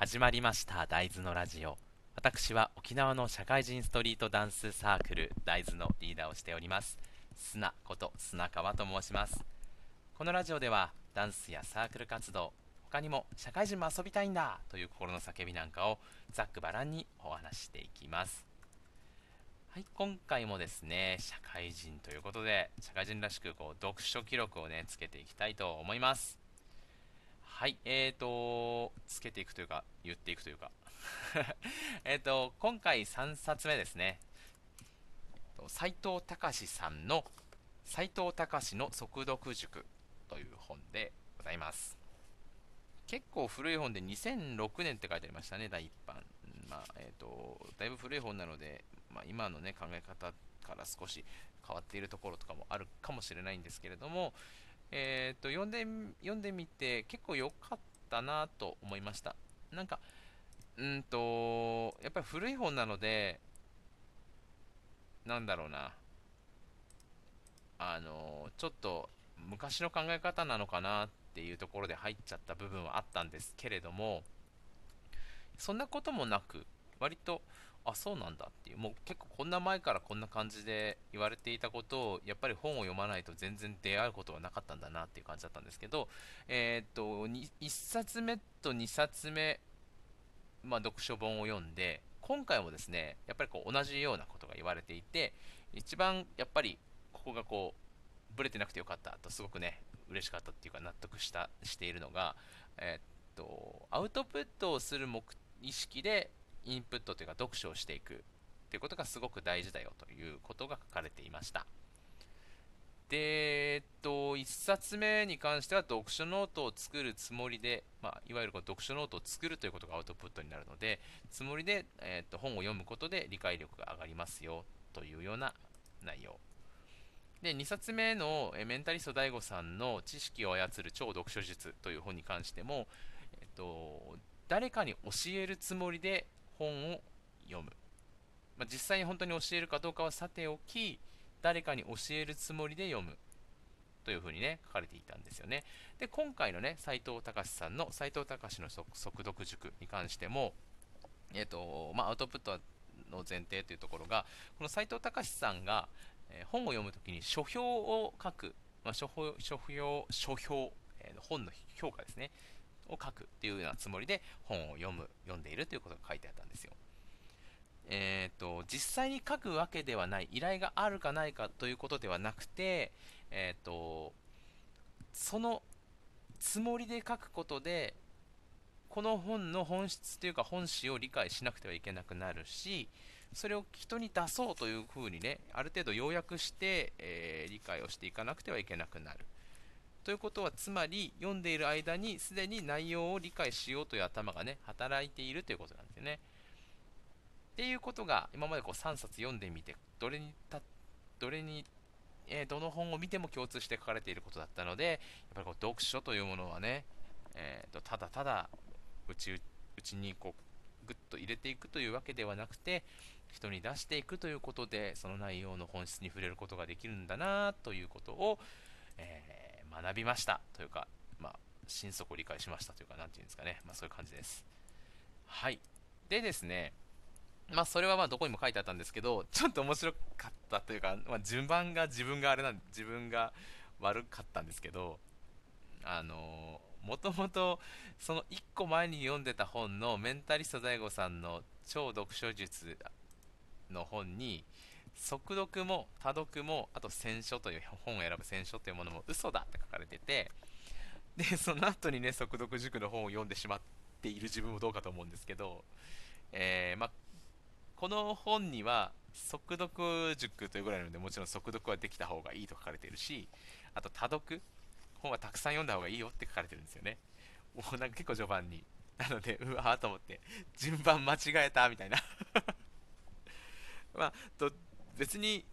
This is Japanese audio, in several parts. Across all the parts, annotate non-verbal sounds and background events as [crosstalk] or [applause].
始まりました大豆のラジオ。私は沖縄の社会人ストリートダンスサークル大豆のリーダーをしております。砂こと砂川と申します。このラジオではダンスやサークル活動他にも社会人も遊びたいんだという心の叫びなんかをざっくばらんにお話ししていきます。はい、今回もですね、社会人ということで、社会人らしくこう読書記録をね、つけていきたいと思います。はい、えーと、つけていくというか、言っていくというか [laughs] えっと、今回3冊目ですね。斎藤隆さんの斎藤隆の速読塾という本でございます。結構古い本で2006年って書いてありましたね、第1版。まあ、えっ、ー、と、だいぶ古い本なので、まあ、今のね、考え方から少し変わっているところとかもあるかもしれないんですけれども、えー、と読んで読んでみて結構良かったなと思いました。なんかうんとやっぱり古い本なのでなんだろうな。あのちょっと昔の考え方なのかなっていうところで入っちゃった部分はあったんですけれどもそんなこともなく割とあそうなんだっていうもう結構こんな前からこんな感じで言われていたことをやっぱり本を読まないと全然出会うことがなかったんだなっていう感じだったんですけど、えー、っと1冊目と2冊目、まあ、読書本を読んで今回もですねやっぱりこう同じようなことが言われていて一番やっぱりここがこうブレてなくてよかったとすごくね嬉しかったっていうか納得したしているのが、えー、っとアウトプットをする目意識でインプットというか読書をしていくということがすごく大事だよということが書かれていました。で、えっと、1冊目に関しては読書ノートを作るつもりで、まあ、いわゆるこう読書ノートを作るということがアウトプットになるので、つもりで、えっと、本を読むことで理解力が上がりますよというような内容。で、2冊目のメンタリスト DAIGO さんの知識を操る超読書術という本に関しても、えっと、誰かに教えるつもりで本を読む、まあ、実際に本当に教えるかどうかはさておき誰かに教えるつもりで読む。というふうにね書かれていたんですよね。で今回のね斎藤隆さんの斎藤隆の速読塾に関してもえっ、ー、とまあ、アウトプットの前提というところがこの斎藤隆さんが、えー、本を読むときに書評を書く、まあ、書評書評書評、えー、本の評価ですね。を書くっていうようなつもりで本を読む読んでいるということが書いてあったんですよ。えーと、実際に書くわけではない依頼があるかないかということではなくて、えーと、そのつもりで書くことでこの本の本質というか本旨を理解しなくてはいけなくなるしそれを人に出そうというふうにねある程度要約して、えー、理解をしていかなくてはいけなくなるということはつまり読んでいる間にすでに内容を理解しようという頭がね働いているということなんですよね。っていうことが今までこう3冊読んでみてどれにたどれに、えー、どの本を見ても共通して書かれていることだったのでやっぱりこう読書というものはね、えーと、ただただうちうちにこうぐっと入れていくというわけではなくて人に出していくということでその内容の本質に触れることができるんだなということを、えー学びましたというか、まあ、心底理解しましたというか、なんていうんですかね、まあ、そういう感じです。はい。でですね、まあ、それはまあどこにも書いてあったんですけど、ちょっと面白かったというか、まあ、順番が自分があれなんで自分が悪かったんですけど、あのもともとその1個前に読んでた本のメンタリスト DAIGO さんの超読書術の本に速読も多読もあと選書という本を選ぶ選書というものも嘘だって書かれててでその後にね速読塾の本を読んでしまっている自分もどうかと思うんですけど、えー、まこの本には速読塾というぐらいなのでもちろん速読はできた方がいいと書かれているしあと多読本はたくさん読んだ方がいいよって書かれてるんですよね。もうなんか結構序盤に。なのでうわーと思って順番間違えたみたいな。[laughs] まあと別に、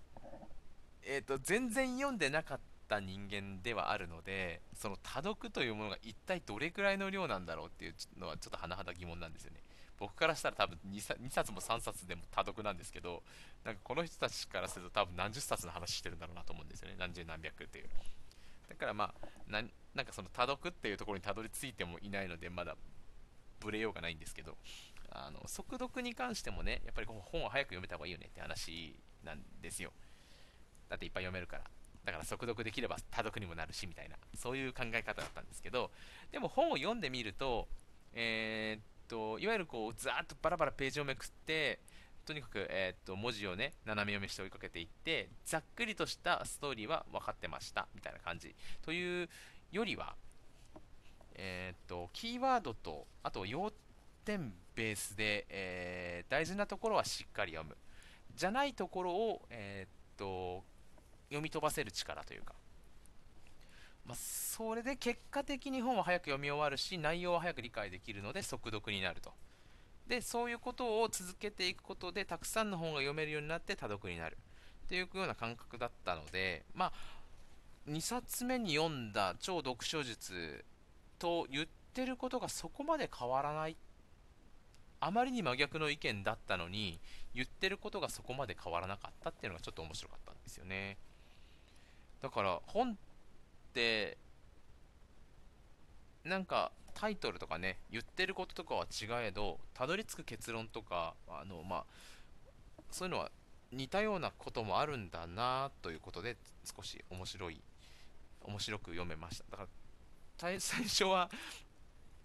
えーと、全然読んでなかった人間ではあるのでその多読というものが一体どれくらいの量なんだろうっていうのはちょっと甚だ疑問なんですよね。僕からしたら多分 2, 2冊も3冊でも多読なんですけどなんかこの人たちからすると多分何十冊の話してるんだろうなと思うんですよね。何十何百っていう。だからまあなんかその多読っていうところにたどり着いてもいないのでまだぶれようがないんですけどあの速読に関してもねやっぱり本を早く読めた方がいいよねって話なんですよ。だっていっぱい読めるから。だから速読できれば多読にもなるしみたいな。そういう考え方だったんですけど。でも本を読んでみるとえー、っといわゆるこうざーっとバラバラページをめくってとにかく、えー、っと文字をね斜め読みして追いかけていってざっくりとしたストーリーは分かってました。みたいな感じ。というよりはえー、っとキーワードとあと要点ベースで、えー、大事なところはしっかり読む。じゃないところを、えー、っと読み飛ばせる力というか、まあ、それで結果的に本は早く読み終わるし内容は早く理解できるので速読になると。でそういうことを続けていくことでたくさんの本が読めるようになって多読になる。っていうような感覚だったのでまあ2冊目に読んだ超読書術と言ってることがそこまで変わらないっあまりに真逆の意見だったのに言ってることがそこまで変わらなかったっていうのがちょっと面白かったんですよね。だから本ってなんかタイトルとかね言ってることとかは違えどたどり着く結論とかあのまあそういうのは似たようなこともあるんだなということで少し面白い面白く読めました。だから最初は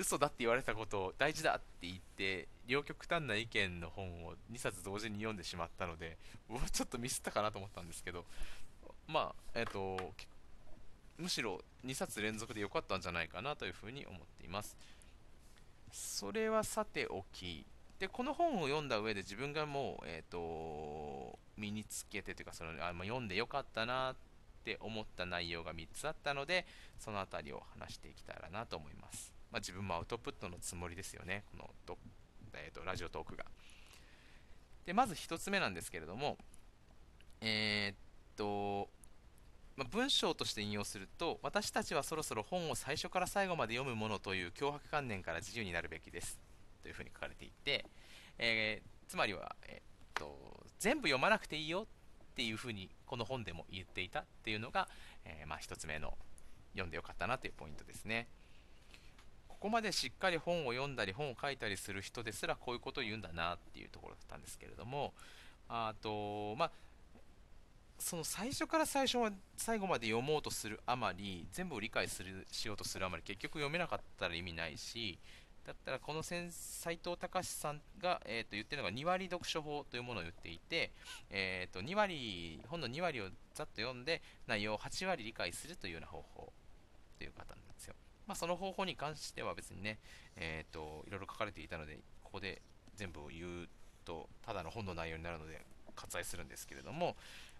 嘘だって言われたことを大事だって言って両極端な意見の本を2冊同時に読んでしまったのでうわちょっとミスったかなと思ったんですけどまあえっ、ー、とむしろ2冊連続で良かったんじゃないかなというふうに思っています。それはさておきでこの本を読んだ上で自分がもう、えーと、身につけてというかそのあ、まあ、読んでよかったなって思った内容が3つあったのでその辺りを話していきたらなと思います、まあ、自分もアウトプットのつもりですよねこのと、えーと、ラジオトークが。でまず1つ目なんですけれどもえー、っとまあ、文章として引用すると私たちはそろそろ本を最初から最後まで読むものという脅迫観念から自由になるべきですというふうに書かれていて、えー、つまりは、えー、っと全部読まなくていいよっていうふうにこの本でも言っていたっていうのが、えー、まあ、1つ目の読んでよかったなというポイントですね。ここまでしっかり本を読んだり本を書いたりする人ですらこういうことを言うんだなっていうところだったんですけれどもあとまあその最初から最初は最後まで読もうとするあまり全部を理解するしようとするあまり結局読めなかったら意味ないしだったらこの斎藤隆さんが、えー、と言ってるのが2割読書法というものを言っていて、えー、と2割本の2割をざっと読んで内容を8割理解するというような方法という方なんですよ。まあ、その方法に関しては別にね、えー、といろいろ書かれていたのでここで全部を言うとただの本の内容になるので割愛するんですけれども、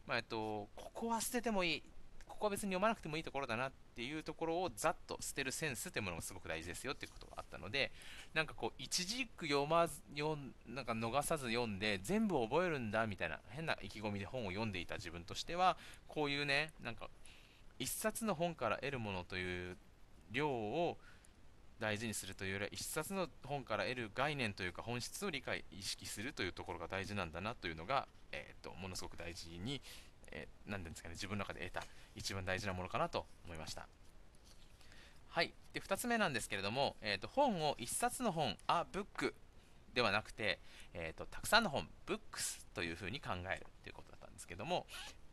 まあ、えっと、ここは捨ててもいい、ここは別に読まなくてもいいところだなっていうところをざっと捨てるセンスというものがすごく大事ですよっていうことがあったので、なんかこう、一軸読まず、読なんか逃さず読んで、全部覚えるんだみたいな変な意気込みで本を読んでいた自分としては、こういうね、なんか、一冊の本から得るものという量を大事にするというよりは一冊の本から得る概念というか本質を理解意識するというところが大事なんだなというのが、えーと、ものすごく大事に、えー、なんですかね自分の中で得た一番大事なものかなと思いました。はい。で2つ目なんですけれども、えーと、本を1冊の本あブックではなくて、えーと、たくさんの本ブックスというふうに考えるということだったんですけども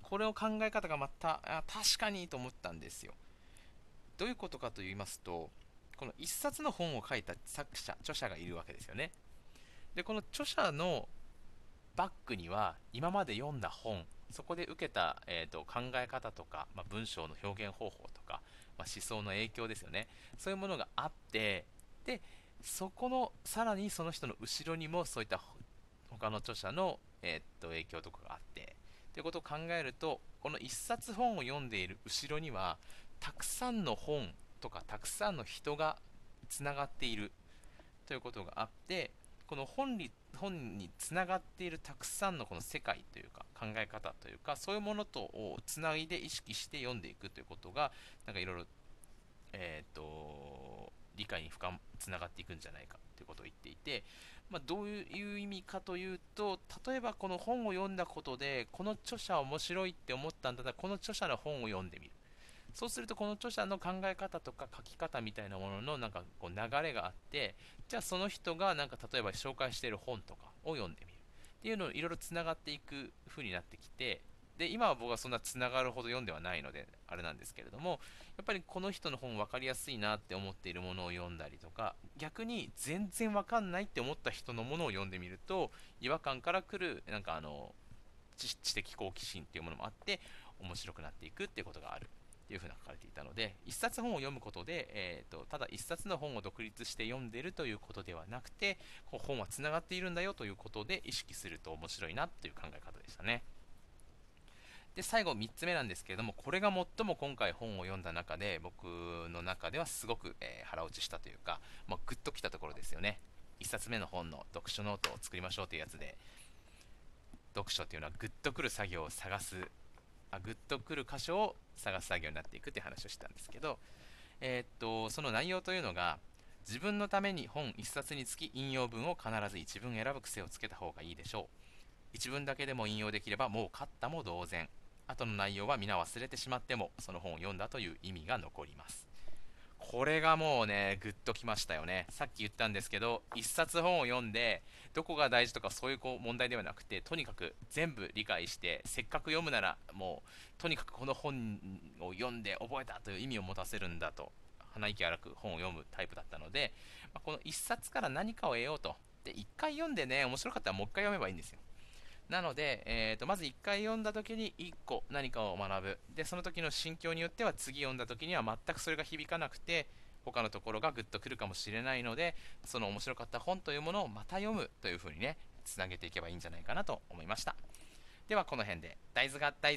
これを考え方がまた確かにと思ったんですよ。どういうことかと言いますとこの1冊の本を書いた作者著者がいるわけですよね。でこの著者のバックには今まで読んだ本そこで受けた、えーと、考え方とか、まあ、文章の表現方法とか、まあ、思想の影響ですよね。そういうものがあってでそこのさらにその人の後ろにもそういった他の著者の、えーと、影響とかがあってということを考えるとこの1冊本を読んでいる後ろにはたくさんの本とかたくさんの人がつながっているということがあってこの本に本につながっているたくさんのこの世界というか考え方というかそういうものとをつないで意識して読んでいくということがなんかいろいろえっ、ー、と理解に深つながっていくんじゃないかということを言っていて、まあ、どういう意味かというと例えばこの本を読んだことでこの著者面白いって思ったんだったらこの著者の本を読んでみる。そうするとこの著者の考え方とか書き方みたいなもののなんかこう流れがあってじゃあその人がなんか例えば紹介している本とかを読んでみる。っていうのをいろいろつながっていく風になってきてで今は僕はそんなつながるほど読んではないのであれなんですけれどもやっぱりこの人の本分かりやすいなって思っているものを読んだりとか逆に全然わかんないって思った人のものを読んでみると違和感からくるなんかあの知的好奇心っていうものもあって面白くなっていくっていうことがある。っていうふうな書かれていたので一冊本を読むことで、えーと、ただ一冊の本を独立して読んでるということではなくてこう本はつながっているんだよということで意識すると面白いなという考え方でしたね。で最後3つ目なんですけれどもこれが最も今回本を読んだ中で僕の中ではすごく、えー、腹落ちしたというか、まあ、グッときたところですよね1冊目の本の読書ノートを作りましょうというやつで読書っていうのはグッとくる作業を探すあグッとくる箇所を探す作業になっていくって話をしたんですけど、えー、っとその内容というのが自分のために本1冊につき引用文を必ず1文選ぶ癖をつけた方がいいでしょう。1文だけでも引用できればもう勝ったも同然。後の内容は皆忘れてしまってもその本を読んだという意味が残ります。これがもうねグッときましたよね。さっき言ったんですけど1冊本を読んでどこが大事とかそういうこう問題ではなくてとにかく全部理解してせっかく読むならもうとにかくこの本を読んで覚えたという意味を持たせるんだと。鼻息荒く本を読むタイプだったので、ま、この1冊から何かを得ようと。で1回読んでね面白かったらもう1回読めばいいんですよ。なので、えーと、まず1回読んだ時に1個何かを学ぶ。でその時の心境によっては次読んだ時には全くそれが響かなくて他のところがグッとくるかもしれないのでその面白かった本というものをまた読むというふうにねつなげていけばいいんじゃないかなと思いました。ではこの辺で。大豆が大